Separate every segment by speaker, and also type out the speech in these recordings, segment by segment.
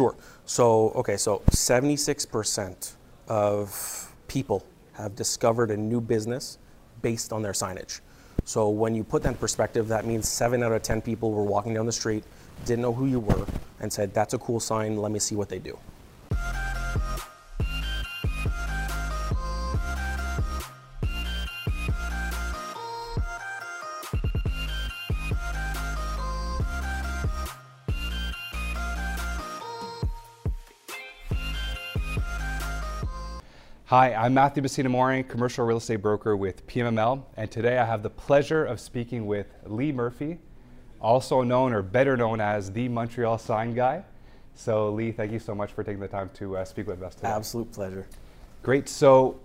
Speaker 1: Sure. So, okay, so 76% of people have discovered a new business based on their signage. So, when you put that in perspective, that means seven out of 10 people were walking down the street, didn't know who you were, and said, That's a cool sign, let me see what they do.
Speaker 2: Hi, I'm Matthew Messina Morin, commercial real estate broker with PMML, and today I have the pleasure of speaking with Lee Murphy, also known or better known as the Montreal Sign Guy. So, Lee, thank you so much for taking the time to uh, speak with us today.
Speaker 1: Absolute pleasure.
Speaker 2: Great. So,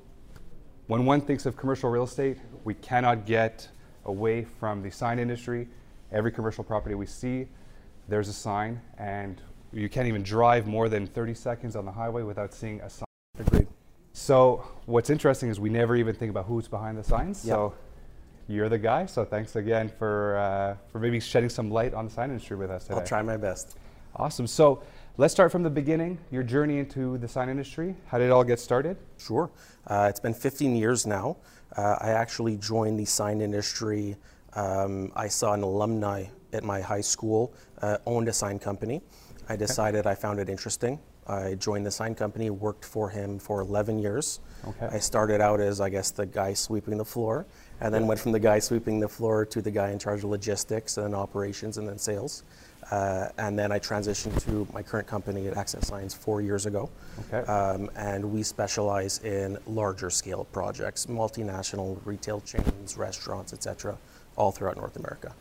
Speaker 2: when one thinks of commercial real estate, we cannot get away from the sign industry. Every commercial property we see, there's a sign, and you can't even drive more than 30 seconds on the highway without seeing a sign. So what's interesting is we never even think about who's behind the signs.
Speaker 1: Yep.
Speaker 2: So you're the guy. So thanks again for uh, for maybe shedding some light on the sign industry with us today.
Speaker 1: I'll try my best.
Speaker 2: Awesome. So let's start from the beginning. Your journey into the sign industry. How did it all get started?
Speaker 1: Sure. Uh, it's been 15 years now. Uh, I actually joined the sign industry. Um, I saw an alumni at my high school uh, owned a sign company. I decided I found it interesting. I joined the sign company, worked for him for 11 years.
Speaker 2: Okay.
Speaker 1: I started out as, I guess, the guy sweeping the floor, and then went from the guy sweeping the floor to the guy in charge of logistics and operations and then sales. Uh, and then I transitioned to my current company at Access Signs four years ago.
Speaker 2: Okay.
Speaker 1: Um, and we specialize in larger scale projects, multinational retail chains, restaurants, etc., all throughout North America.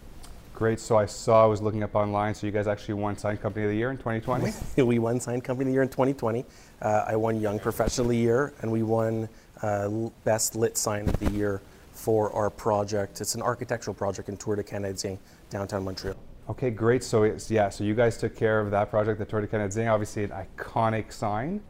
Speaker 2: Great. So I saw I was looking up online. So you guys actually won Sign Company of the Year in 2020.
Speaker 1: we won Sign Company of the Year in 2020. Uh, I won Young Professional of the Year, and we won uh, Best Lit Sign of the Year for our project. It's an architectural project in Tour des Canadiens, downtown Montreal.
Speaker 2: Okay, great. So it's, yeah, so you guys took care of that project, the Tour des Canadiens, obviously an iconic sign.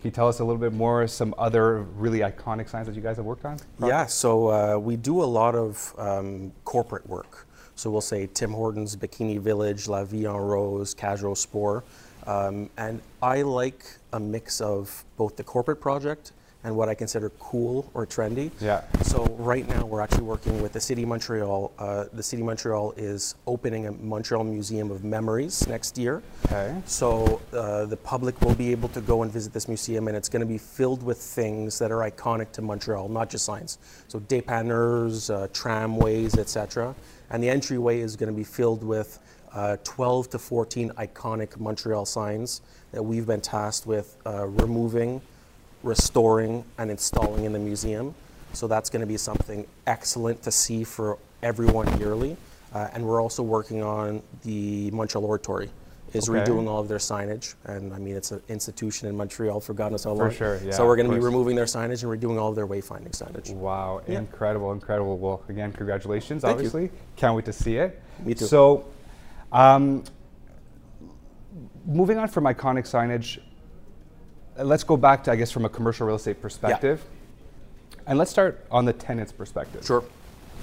Speaker 2: Can you tell us a little bit more some other really iconic signs that you guys have worked on?
Speaker 1: Yeah, so uh, we do a lot of um, corporate work. So we'll say Tim Hortons, Bikini Village, La Vie en Rose, Casual Sport. Um, and I like a mix of both the corporate project and what I consider cool or trendy.
Speaker 2: Yeah.
Speaker 1: So right now we're actually working with the City of Montreal. Uh, the City of Montreal is opening a Montreal Museum of Memories next year.
Speaker 2: Okay.
Speaker 1: So uh, the public will be able to go and visit this museum, and it's going to be filled with things that are iconic to Montreal, not just signs. So dépanneurs, uh, tramways, etc. And the entryway is going to be filled with uh, 12 to 14 iconic Montreal signs that we've been tasked with uh, removing, restoring, and installing in the museum. So that's going to be something excellent to see for everyone yearly. Uh, and we're also working on the Montreal Oratory is
Speaker 2: Okay.
Speaker 1: redoing all of their signage. And I mean, it's an institution in Montreal for God knows how long.
Speaker 2: sure, yeah,
Speaker 1: so we're going to be removing their signage and redoing all of their wayfinding signage.
Speaker 2: Wow,
Speaker 1: Yeah.
Speaker 2: incredible, incredible. Well, again, congratulations,
Speaker 1: Thank you.
Speaker 2: obviously. Can't wait to see it.
Speaker 1: Me too.
Speaker 2: So, um, moving on from iconic signage, let's go back to, I guess, from a commercial real estate perspective. And let's start on the tenant's perspective.
Speaker 1: Sure.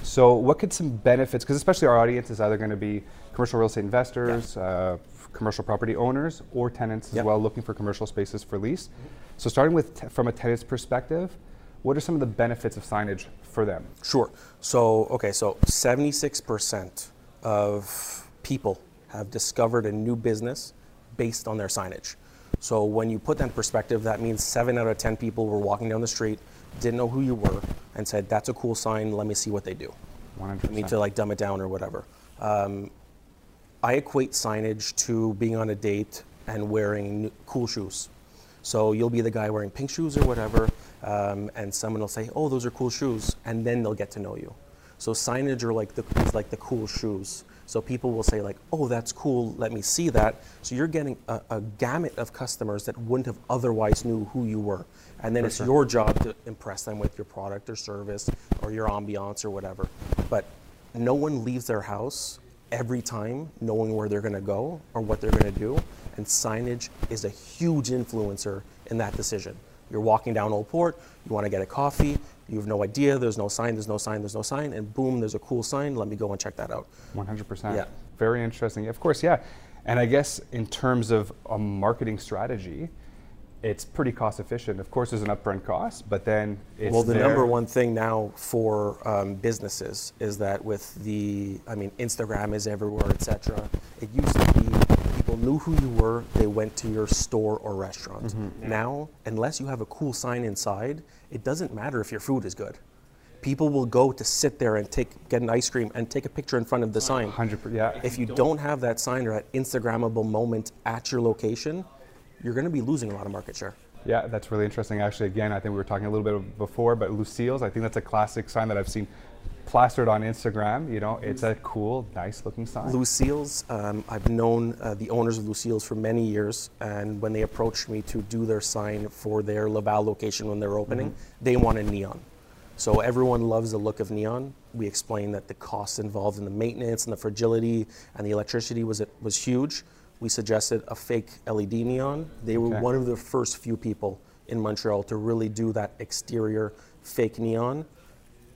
Speaker 2: So, what could some benefits, because especially our audience is either going to be commercial real estate investors, uh, commercial property owners, or tenants as
Speaker 1: Yep.
Speaker 2: well looking for commercial spaces for lease. So, starting with t- from a tenant's perspective, what are some of the benefits of signage for them?
Speaker 1: Sure. So, okay, so 76% of people have discovered a new business based on their signage. So, when you put that in perspective, that means seven out of 10 people were walking down the street, didn't know who you were, and said, That's a cool sign, let me see what they do.
Speaker 2: 100%.
Speaker 1: I mean, to like dumb it down or whatever. Um, I equate signage to being on a date and wearing cool shoes. So you'll be the guy wearing pink shoes or whatever, um, and someone will say, "Oh, those are cool shoes," and then they'll get to know you. So signage are like the is like the cool shoes. So people will say like, "Oh, that's cool. Let me see that." So you're getting a, a gamut of customers that wouldn't have otherwise knew who you were, and then it's your job to impress them with your product or service or your ambiance or whatever. But no one leaves their house every time knowing where they're going to go or what they're going to do. And signage is a huge influencer in that decision. You're walking down Old Port, you want to get a coffee, you have no idea, there's no sign, there's no sign, there's no sign, and boom, there's a cool sign, let me go and check that out.
Speaker 2: 100%.
Speaker 1: Yeah.
Speaker 2: Very interesting. Of course, yeah. And I guess in terms of a marketing strategy, it's pretty cost efficient. Of course, there's an upfront cost, but then it's
Speaker 1: Well, the
Speaker 2: there.
Speaker 1: number one thing now for um, businesses is that with the, I mean, Instagram is everywhere, etc. It used to knew who you were, they went to your store or restaurant.
Speaker 2: Mm-hmm.
Speaker 1: Now, unless you have a cool sign inside, it doesn't matter if your food is good. People will go to sit there and take get an ice cream and take a picture in front of the sign.
Speaker 2: 100%, yeah.
Speaker 1: If you don't have that sign or that Instagrammable moment at your location, you're going to be losing a lot of market share.
Speaker 2: Yeah, that's really interesting. Actually, again, I think we were talking a little bit before, but Lucille's, I think that's a classic sign that I've seen plastered on Instagram. You know, it's a cool, nice looking sign.
Speaker 1: Lucille's, um, I've known uh, the owners of Lucille's for many years, and when they approached me to do their sign for their Laval location when they're opening, they wanted neon. So everyone loves the look of neon. We explained that the costs involved in the maintenance and the fragility and the electricity was it was huge. We suggested a fake LED neon. They were
Speaker 2: Okay.
Speaker 1: one of the first few people in Montreal to really do that exterior fake neon.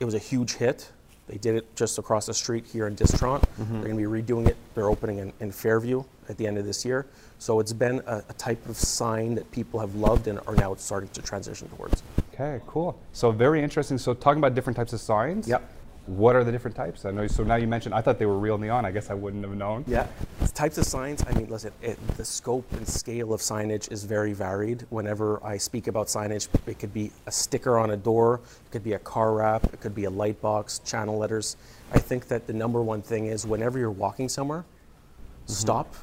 Speaker 1: It was a huge hit. They did it just across the street here in DIX30. Mm-hmm. They're going to be redoing it. They're opening in, in Fairview at the end of this year. So it's been a, a type of sign that people have loved and are now starting to transition towards.
Speaker 2: Okay, cool. So very interesting. So talking about different types of signs.
Speaker 1: Yep.
Speaker 2: What are the different types? I know. So now you mentioned. I thought they were real neon. I guess I wouldn't have known.
Speaker 1: Yeah. Types of signs, I mean, listen, it, the scope and scale of signage is very varied. Whenever I speak about signage, it could be a sticker on a door, it could be a car wrap, it could be a light box, channel letters. I think that the number one thing is whenever you're walking somewhere, mm-hmm. stop,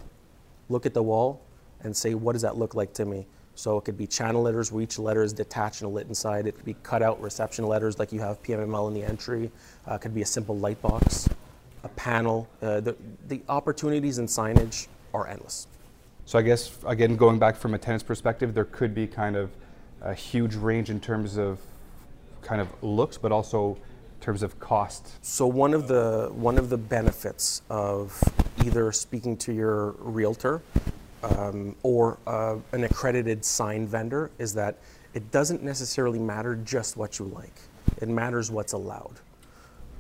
Speaker 1: look at the wall, and say, what does that look like to me? So it could be channel letters where each letter is detached and lit inside. It could be cutout reception letters like you have PMML in the entry. Uh, it could be a simple light box, a panel. Uh, the, the opportunities in signage are endless.
Speaker 2: So I guess again, going back from a tenant's perspective, there could be kind of a huge range in terms of kind of looks, but also in terms of cost.
Speaker 1: So one of the one of the benefits of either speaking to your realtor um, or uh, an accredited sign vendor is that it doesn't necessarily matter just what you like. It matters what's allowed.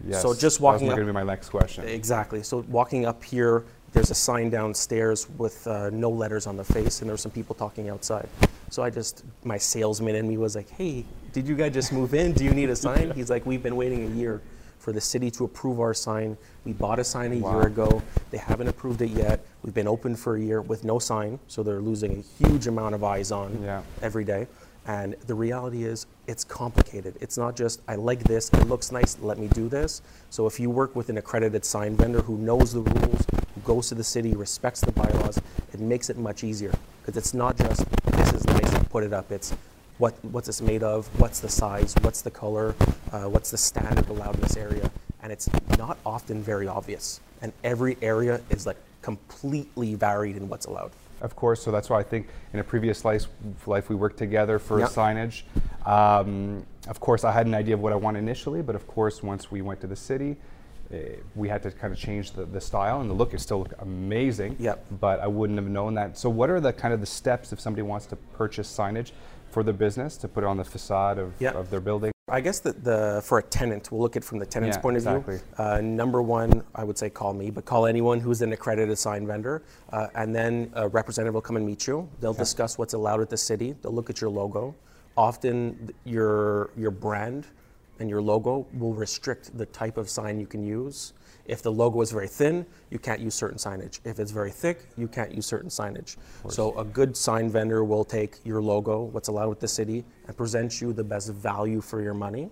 Speaker 2: Yes.
Speaker 1: So just walking up-
Speaker 2: going to be my next question.
Speaker 1: Exactly. So walking up here, there's a sign downstairs with uh, no letters on the face, and there's some people talking outside. So I just, my salesman in me was like, "Hey, did you guys just move in? Do you need a sign?" He's like, "We've been waiting a year for the city to approve our sign. We bought a sign a
Speaker 2: Wow.
Speaker 1: year ago. They haven't approved it yet. We've been open for a year with no sign, so they're losing a huge amount of eyes on
Speaker 2: Yeah.
Speaker 1: every day." And the reality is, it's complicated. It's not just, I like this, it looks nice, let me do this. So if you work with an accredited sign vendor who knows the rules, who goes to the city, respects the bylaws, it makes it much easier. Because it's not just, this is nice, put it up. It's, what, what's this made of? What's the size? What's the color? Uh, what's the standard allowed in this area? And it's not often very obvious. And every area is like completely varied in what's allowed.
Speaker 2: Of course, so that's why I think in a previous life, life we worked together for
Speaker 1: Yep.
Speaker 2: signage. Um, of course, I had an idea of what I wanted initially, but of course, once we went to the city, eh, we had to kind of change the, the style, and the look is still amazing.
Speaker 1: Yep.
Speaker 2: But I wouldn't have known that. So, what are the kind of the steps if somebody wants to purchase signage for the business to put it on the facade of,
Speaker 1: Yep.
Speaker 2: of their building?
Speaker 1: I guess that the for a tenant, we'll look at it from the tenant's
Speaker 2: Yeah,
Speaker 1: point of
Speaker 2: exactly.
Speaker 1: view. Uh, number one, I would say call me, but call anyone who's an accredited sign vendor, uh, and then a representative will come and meet you. They'll discuss what's allowed at the city. They'll look at your logo. Often, your your brand and your logo will restrict the type of sign you can use. If the logo is very thin, you can't use certain signage. If it's very thick, you can't use certain signage. So a good sign vendor will take your logo, what's allowed with the city, and present you the best value for your money.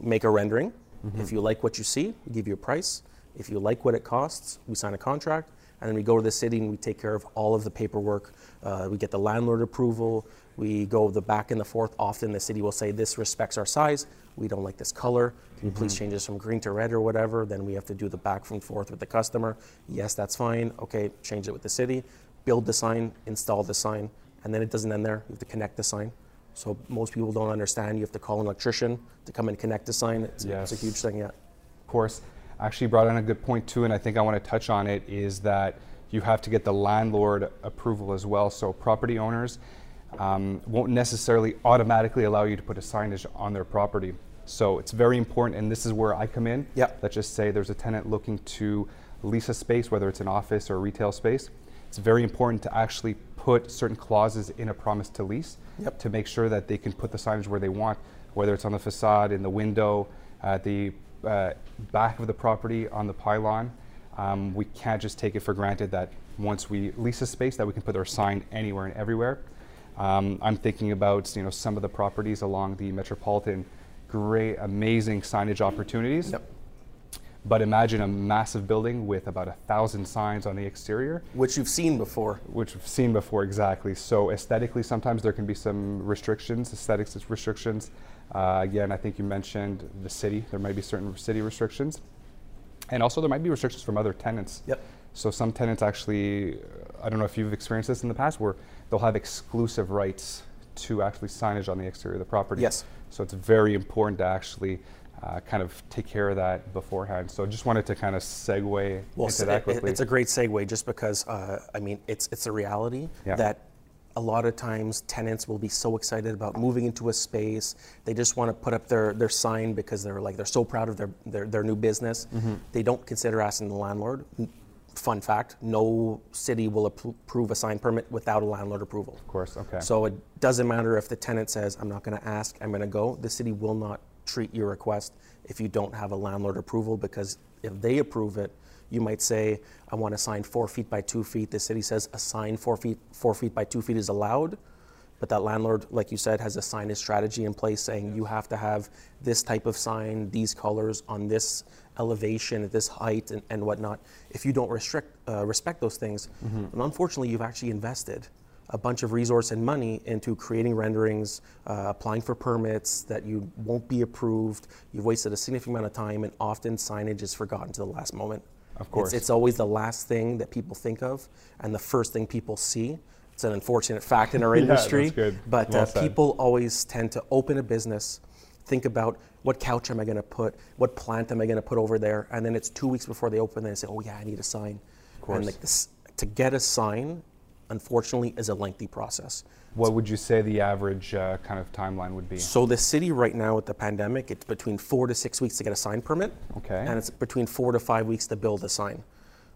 Speaker 1: Make a rendering. If you like what you see, we give you a price. If you like what it costs, we sign a contract, and then we go to the city and we take care of all of the paperwork. Uh, we get the landlord approval. We go the back and the forth. Often the city will say, This respects our size. We don't like this color. Can you please change this from green to red or whatever? Then we have to do the back and forth with the customer. Yes, that's fine. Okay, change it with the city. Build the sign, install the sign, and then it doesn't end there. You have to connect the sign. So most people don't understand. You have to call an electrician to come and connect the sign. It's, it's a huge thing, yeah.
Speaker 2: Of course, actually brought in a good point too, and I think I want to touch on it is that you have to get the landlord approval as well. So property owners um, won't necessarily automatically allow you to put a signage on their property. So it's very important, and this is where I come in.
Speaker 1: Yep.
Speaker 2: Let's just say there's a tenant looking to lease a space, whether it's an office or a retail space. it's very important to actually put certain clauses in a promise to lease
Speaker 1: Yep.
Speaker 2: to make sure that they can put the signage where they want, whether it's on the facade, in the window, at the uh, back of the property, on the pylon. Um, we can't just take it for granted that once we lease a space that we can put our sign anywhere and everywhere. Um, I'm thinking about you know some of the properties along the metropolitan, great, amazing signage opportunities.
Speaker 1: Yep.
Speaker 2: But imagine a massive building with about a thousand signs on the exterior,
Speaker 1: Which you've seen before.
Speaker 2: which we've seen before exactly. So aesthetically, sometimes there can be some restrictions, aesthetics restrictions. Uh, again, I think you mentioned the city. There might be certain city restrictions, and also there might be restrictions from other tenants.
Speaker 1: Yep.
Speaker 2: So some tenants actually, I don't know if you've experienced this in the past, where they'll have exclusive rights to actually signage on the exterior of the property.
Speaker 1: Yes.
Speaker 2: So it's very important to actually uh, kind of take care of that beforehand. So I just wanted to kind of segue
Speaker 1: Well,
Speaker 2: into that quickly.
Speaker 1: it's a great segue just because, uh, I mean, it's, it's a reality
Speaker 2: Yeah.
Speaker 1: that a lot of times tenants will be so excited about moving into a space. They just want to put up their, their sign because they're like, they're so proud of their, their, their new business.
Speaker 2: Mm-hmm.
Speaker 1: They don't consider asking the landlord. Fun fact, no city will approve a sign permit without a landlord approval.
Speaker 2: of course, okay.
Speaker 1: So it doesn't matter if the tenant says, I'm not going to ask, I'm going to go. The city will not treat your request if you don't have a landlord approval because if they approve it, you might say, I want a sign four feet by two feet. The city says a sign four feet, four feet by two feet is allowed. But that landlord, like you said, has a signage strategy in place saying you have to have this type of sign, these colors on this elevation, at this height, and, and whatnot. If you don't restrict, uh, respect those things, and unfortunately, you've actually invested a bunch of resource and money into creating renderings, uh, applying for permits that you won't be approved. You've wasted a significant amount of time, and often signage is forgotten to the last moment.
Speaker 2: Of course.
Speaker 1: It's, it's always the last thing that people think of and the first thing people see. It's an unfortunate fact in our
Speaker 2: Yeah,
Speaker 1: industry.
Speaker 2: that's good.
Speaker 1: But
Speaker 2: Well
Speaker 1: uh, people always tend to open a business, think about what couch am I going to put, what plant am I going to put over there, and then it's two weeks before they open, they say, oh yeah, I need a sign.
Speaker 2: Of course.
Speaker 1: And like this, to get a sign, unfortunately, is a lengthy process.
Speaker 2: what would you say the average uh, kind of timeline would be?
Speaker 1: So the city right now with the pandemic, it's between four to six weeks to get a sign permit.
Speaker 2: Okay.
Speaker 1: And it's between four to five weeks to build a sign.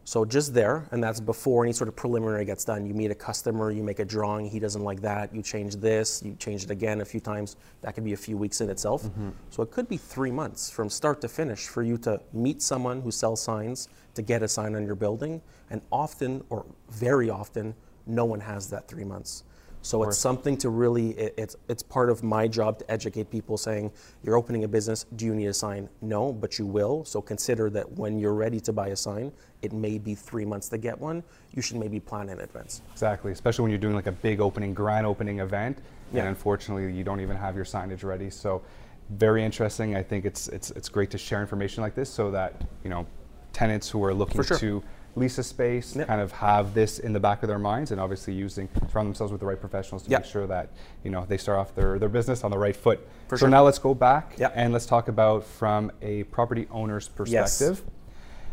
Speaker 1: So just there, and that's before any sort of preliminary gets done. You meet a customer, you make a drawing, he doesn't like that, you change this, you change it again a few times. That could be a few weeks in itself.
Speaker 2: Mm-hmm.
Speaker 1: So it could be three months from start to finish for you to meet someone who sells signs to get a sign on your building. And often, or very often, no one has that three months. So it's something to really, it, it's, it's part of my job to educate people saying, you're opening a business, do you need a sign? No, but you will. So consider that when you're ready to buy a sign, it may be three months to get one. You should maybe plan in advance.
Speaker 2: Exactly, especially when you're doing like a big opening, grand opening event,
Speaker 1: Yeah.
Speaker 2: and unfortunately you don't even have your signage ready. So, very interesting. I think it's it's it's great to share information like this so that you know tenants who are looking
Speaker 1: sure.
Speaker 2: to lease a space
Speaker 1: Yep.
Speaker 2: kind of have this in the back of their minds, and obviously using surround themselves with the right professionals to
Speaker 1: Yep.
Speaker 2: make sure that you know they start off their their business on the right foot.
Speaker 1: For
Speaker 2: so
Speaker 1: sure.
Speaker 2: now let's go back
Speaker 1: Yep.
Speaker 2: and let's talk about from a property owner's perspective.
Speaker 1: Yes.
Speaker 2: perspective.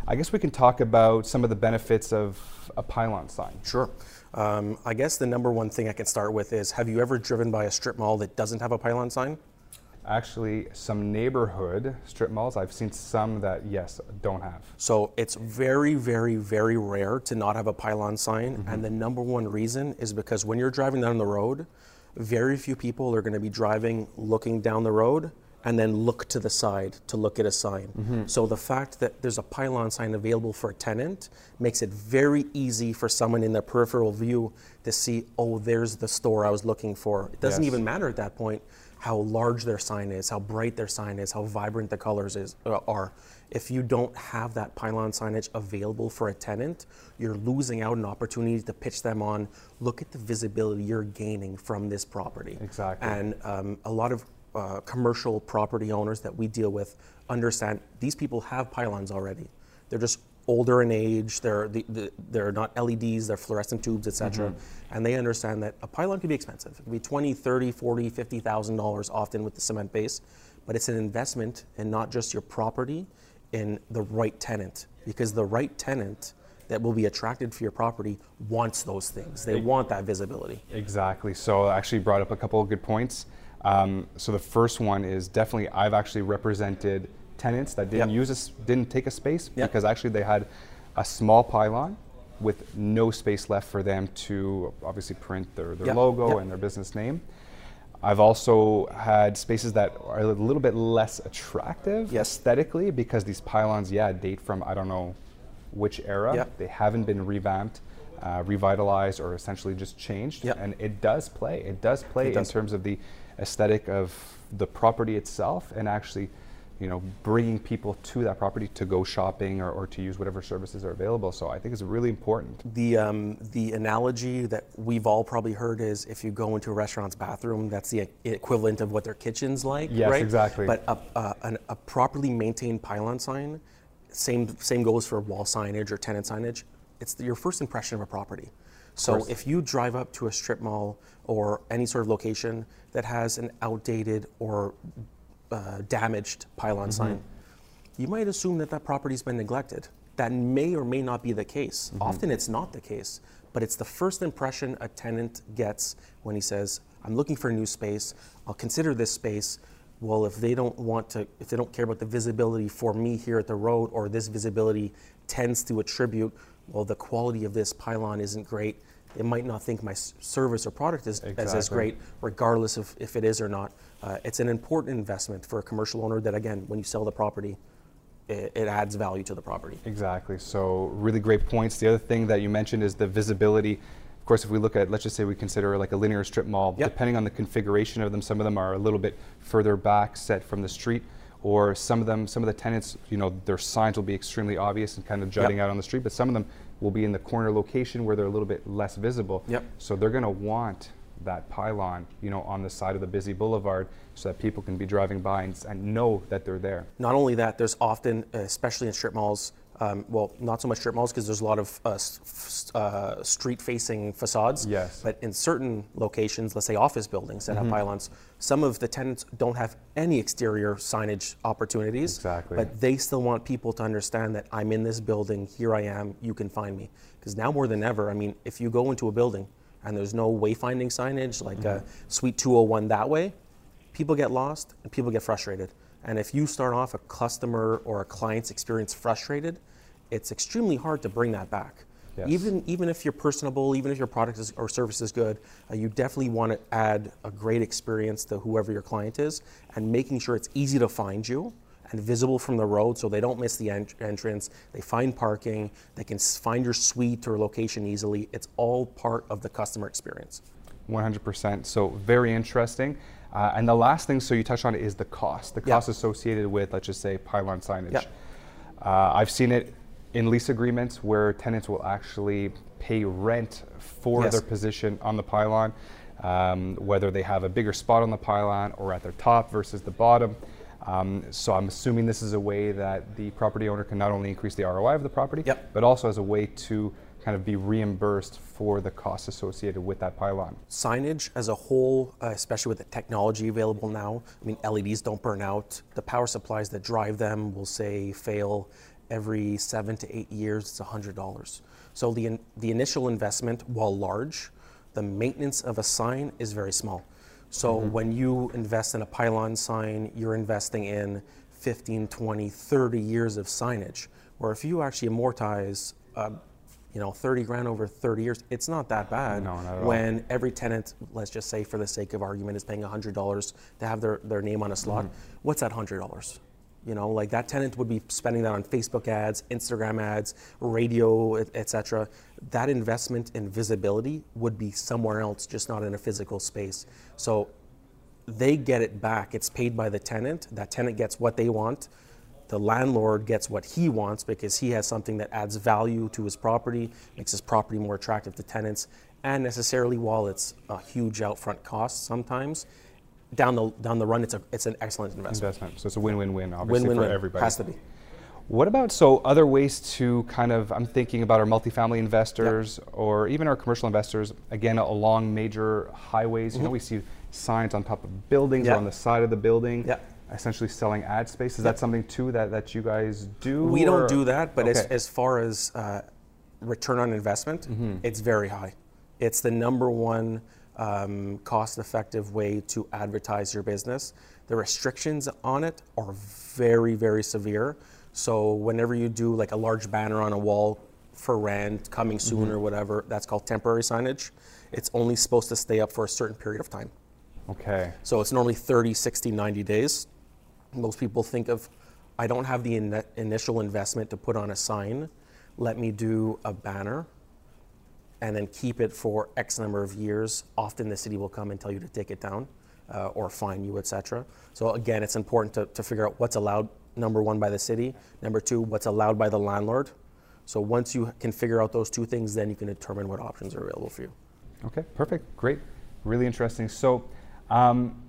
Speaker 2: I guess we can talk about some of the benefits of a pylon sign.
Speaker 1: Sure. Um, I guess the number one thing I can start with is have you ever driven by a strip mall that doesn't have a pylon sign?
Speaker 2: Actually, some neighborhood strip malls, I've seen some that, yes, don't have.
Speaker 1: So it's very, very, very rare to not have a pylon sign.
Speaker 2: Mm-hmm.
Speaker 1: And the number one reason is because when you're driving down the road, very few people are going to be driving looking down the road and then look to the side to look at a sign.
Speaker 2: Mm-hmm.
Speaker 1: So the fact that there's a pylon sign available for a tenant makes it very easy for someone in the peripheral view to see, oh, there's the store I was looking for. It doesn't
Speaker 2: Yes.
Speaker 1: even matter at that point how large their sign is, how bright their sign is, how vibrant the colors is, uh, are. If you don't have that pylon signage available for a tenant, you're losing out an opportunity to pitch them on. Look at the visibility you're gaining from this property.
Speaker 2: Exactly.
Speaker 1: And um, a lot of uh, commercial property owners that we deal with understand these people have pylons already. They're just older in age. They're the, the, they're not LEDs. They're fluorescent tubes, etc. And they understand that a pylon can be expensive. It can be 20, 30, 40, 50,000 dollars often with the cement base, but it's an investment in not just your property, in the right tenant because the right tenant that will be attracted for your property wants those things. They want that visibility.
Speaker 2: Exactly. So I actually brought up a couple of good points. Um, so the first one is definitely I've actually represented tenants that didn't
Speaker 1: Yep.
Speaker 2: use a, didn't take a space
Speaker 1: Yep.
Speaker 2: because actually they had a small pylon with no space left for them to obviously print their, their
Speaker 1: Yep,
Speaker 2: logo and their business name. I've also had spaces that are a little bit less attractive
Speaker 1: Yes.
Speaker 2: aesthetically because these pylons, yeah, date from I don't know which era. They haven't been revamped, uh, revitalized, or essentially just changed.
Speaker 1: Yep.
Speaker 2: And it does play. It does play
Speaker 1: It
Speaker 2: in
Speaker 1: does.
Speaker 2: terms of the aesthetic of the property itself and actually you know bringing people to that property to go shopping or, or to use whatever services are available so i think it's really important
Speaker 1: The um, the analogy that we've all probably heard is if you go into a restaurant's bathroom, that's the equivalent of what their kitchen's like.
Speaker 2: Yes,
Speaker 1: right?
Speaker 2: exactly.
Speaker 1: But a, a, an, a properly maintained pylon sign, same same goes for wall signage or tenant signage. It's the, your first impression of a property. So if you drive up to a strip mall or any sort of location that has an outdated or uh, damaged pylon sign, you might assume that that property's been neglected. That may or may not be the case. Often it's not the case, but it's the first impression a tenant gets when he says, I'm looking for a new space, I'll consider this space. Well, if they don't want to, if they don't care about the visibility for me here at the road, or this visibility tends to attribute, well, the quality of this pylon isn't great, they might not think my service or product is as, as great, regardless of if it is or not. Uh, it's an important investment for a commercial owner that, again, when you sell the property, it, it adds value to the property.
Speaker 2: Exactly. So really great points. The other thing that you mentioned is the visibility. Of course, if we look at, let's just say we consider like a linear strip mall,
Speaker 1: Yep.
Speaker 2: depending on the configuration of them, some of them are a little bit further back, set from the street, or some of them, some of the tenants, you know, their signs will be extremely obvious and kind of jutting out on the street, but some of them will be in the corner location where they're a little bit less visible.
Speaker 1: Yep.
Speaker 2: So they're going to want that pylon, you know, on the side of the busy boulevard, so that people can be driving by and, and know that they're there.
Speaker 1: Not only that, there's often, especially in strip malls, um, well, not so much strip malls because there's a lot of uh, uh, street-facing facades.
Speaker 2: Yes.
Speaker 1: But in certain locations, let's say office buildings that have pylons, some of the tenants don't have any exterior signage opportunities.
Speaker 2: Exactly.
Speaker 1: But they still want people to understand that I'm in this building, here I am, you can find me. Because now more than ever, I mean, if you go into a building and there's no wayfinding signage like uh, Suite 201 that way, people get lost and people get frustrated. And if you start off a customer or a client's experience frustrated, it's extremely hard to bring that back.
Speaker 2: Yes.
Speaker 1: Even even if you're personable, even if your product is, or service is good, uh, you definitely want to add a great experience to whoever your client is, and making sure it's easy to find you and visible from the road, so they don't miss the en- entrance. They find parking. They can find your suite or location easily. It's all part of the customer experience.
Speaker 2: 100%. So very interesting. Uh, and the last thing, so you touched on it, is the cost. The
Speaker 1: Yeah.
Speaker 2: cost associated with, let's just say, pylon signage.
Speaker 1: Yeah.
Speaker 2: Uh, I've seen it in lease agreements where tenants will actually pay rent for
Speaker 1: Yes.
Speaker 2: their position on the pylon, um, whether they have a bigger spot on the pylon or at their top versus the bottom. Um, so I'm assuming this is a way that the property owner can not only increase the ROI of the property,
Speaker 1: Yep.
Speaker 2: but also as a way to kind of be reimbursed for the costs associated with that pylon.
Speaker 1: signage as a whole, uh, especially with the technology available now, I mean, LEDs don't burn out. The power supplies that drive them will say fail every seven to eight years. It's $100. So the, in, the initial investment, while large, the maintenance of a sign is very small. So when you invest in a pylon sign, you're investing in 15, 20, 30 years of signage. Where if you actually amortize, uh, you know, 30 grand over 30 years, it's not that bad
Speaker 2: No, not at all.
Speaker 1: when every tenant, let's just say for the sake of argument, is paying $100 to have their, their name on a slot,
Speaker 2: Mm-hmm.
Speaker 1: what's that $100? You know, like that tenant would be spending that on Facebook ads, Instagram ads, radio, et, et cetera. That investment in visibility would be somewhere else, just not in a physical space. So they get it back. It's paid by the tenant. That tenant gets what they want. The landlord gets what he wants because he has something that adds value to his property, makes his property more attractive to tenants, and necessarily, while it's a huge upfront cost sometimes, down the down the run, it's a it's an excellent investment.
Speaker 2: investment. So it's a win-win-win, obviously
Speaker 1: Win-win-win.
Speaker 2: for everybody.
Speaker 1: Has to be.
Speaker 2: What about so other ways to kind of? I'm thinking about our multifamily investors or even our commercial investors. Again, along major highways, you know, we see signs on top of buildings
Speaker 1: Mm-hmm.
Speaker 2: Or on the side of the building,
Speaker 1: Yeah.
Speaker 2: Essentially selling ad space. Is that something too that, that you guys do?
Speaker 1: We don't do that, but as,
Speaker 2: Okay.
Speaker 1: as far as uh, return on investment,
Speaker 2: Mm-hmm.
Speaker 1: it's very high. It's the number one um, cost effective way to advertise your business. The restrictions on it are very, very severe. So, whenever you do like a large banner on a wall for rent, coming soon or whatever, that's called temporary signage. It's only supposed to stay up for a certain period of time.
Speaker 2: Okay.
Speaker 1: So it's normally 30, 60, 90 days. Most people think of, I don't have the in- initial investment to put on a sign. Let me do a banner and then keep it for X number of years. Often the city will come and tell you to take it down uh, or fine you, etc. So again, it's important to, to figure out what's allowed, number one, by the city. Number two, what's allowed by the landlord. So once you can figure out those two things, then you can determine what options are available for you.
Speaker 2: Okay, perfect, great, really interesting. So, um,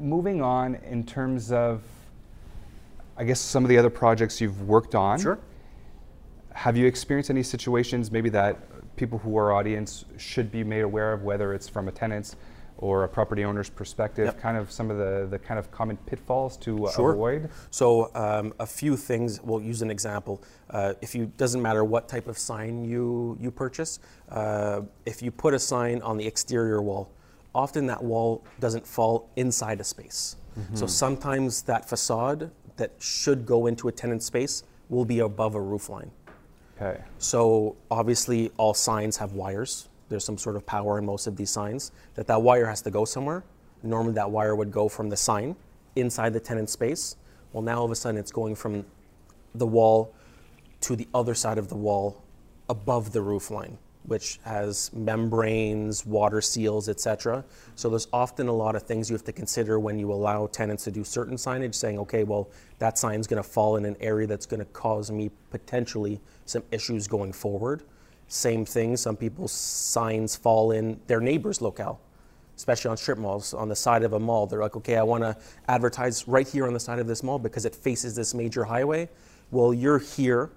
Speaker 2: moving on in terms of, I guess some of the other projects you've worked on.
Speaker 1: Sure.
Speaker 2: Have you experienced any situations maybe that people who are audience should be made aware of, whether it's from a tenant's or a property owner's perspective,
Speaker 1: Yep.
Speaker 2: kind of some of the, the kind of common pitfalls to uh,
Speaker 1: Sure.
Speaker 2: avoid?
Speaker 1: So um, a few things. We'll use an example. Uh, if you doesn't matter what type of sign you you purchase, uh, if you put a sign on the exterior wall, often that wall doesn't fall inside a space. So mm-hmm. sometimes that facade that should go into a tenant space will be above a roof line.
Speaker 2: Okay.
Speaker 1: So obviously, all signs have wires. There's some sort of power in most of these signs. That that wire has to go somewhere. Normally, that wire would go from the sign inside the tenant space. Well, now all of a sudden, it's going from the wall to the other side of the wall above the roof line, which has membranes, water seals, etc. So there's often a lot of things you have to consider when you allow tenants to do certain signage, saying, okay, well, that sign's going to fall in an area that's going to cause me potentially some issues going forward. Same thing, some people's signs fall in their neighbor's locale especially on strip malls, on the side of a mall. They're like, okay, I want to advertise right here on the side of this mall because it faces this major highway. Well, you're here,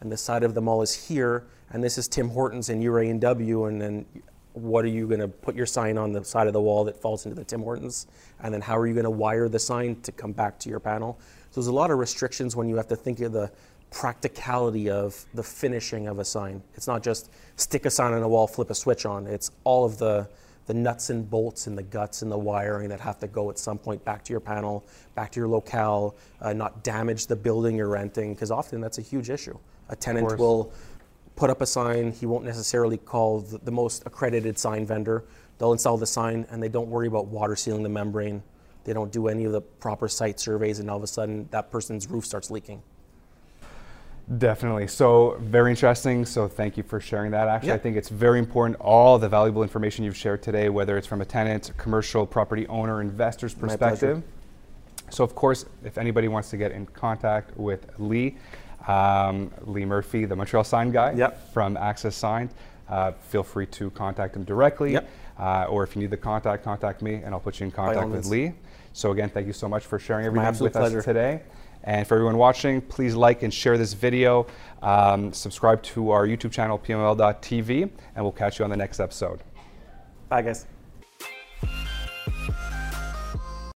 Speaker 1: and the side of the mall is here, and this is Tim Hortons and you're A&W, and then what are you going to put your sign on the side of the wall that falls into the Tim Hortons? And then how are you going to wire the sign to come back to your panel? So there's a lot of restrictions when you have to think of the practicality of the finishing of a sign. It's not just stick a sign on a wall, flip a switch on. It's all of the the nuts and bolts and the guts and the wiring that have to go at some point back to your panel, back to your locale, uh, not damage the building you're renting, because often that's a huge issue. A tenant will put up a sign, he won't necessarily call the, the most accredited sign vendor. They'll install the sign and they don't worry about water sealing the membrane. They don't do any of the proper site surveys, and all of a sudden that person's roof starts leaking.
Speaker 2: Definitely. So very interesting. So thank you for sharing that. Actually,
Speaker 1: Yeah.
Speaker 2: I think it's very important. All the valuable information you've shared today, whether it's from a tenant, commercial property owner, investor's perspective. So of course, if anybody wants to get in contact with Lee, um, Lee Murphy, the Montreal sign guy
Speaker 1: Yep.
Speaker 2: from Access Sign, uh, feel free to contact him directly.
Speaker 1: Yep.
Speaker 2: Uh, or if you need the contact, contact me, and I'll put you in contact with. Lee. So again, thank you so much for sharing everything with
Speaker 1: pleasure.
Speaker 2: us today. And for everyone watching, please like and share this video. Um, subscribe to our YouTube channel, pml.tv, and we'll catch you on the next episode.
Speaker 1: Bye, guys.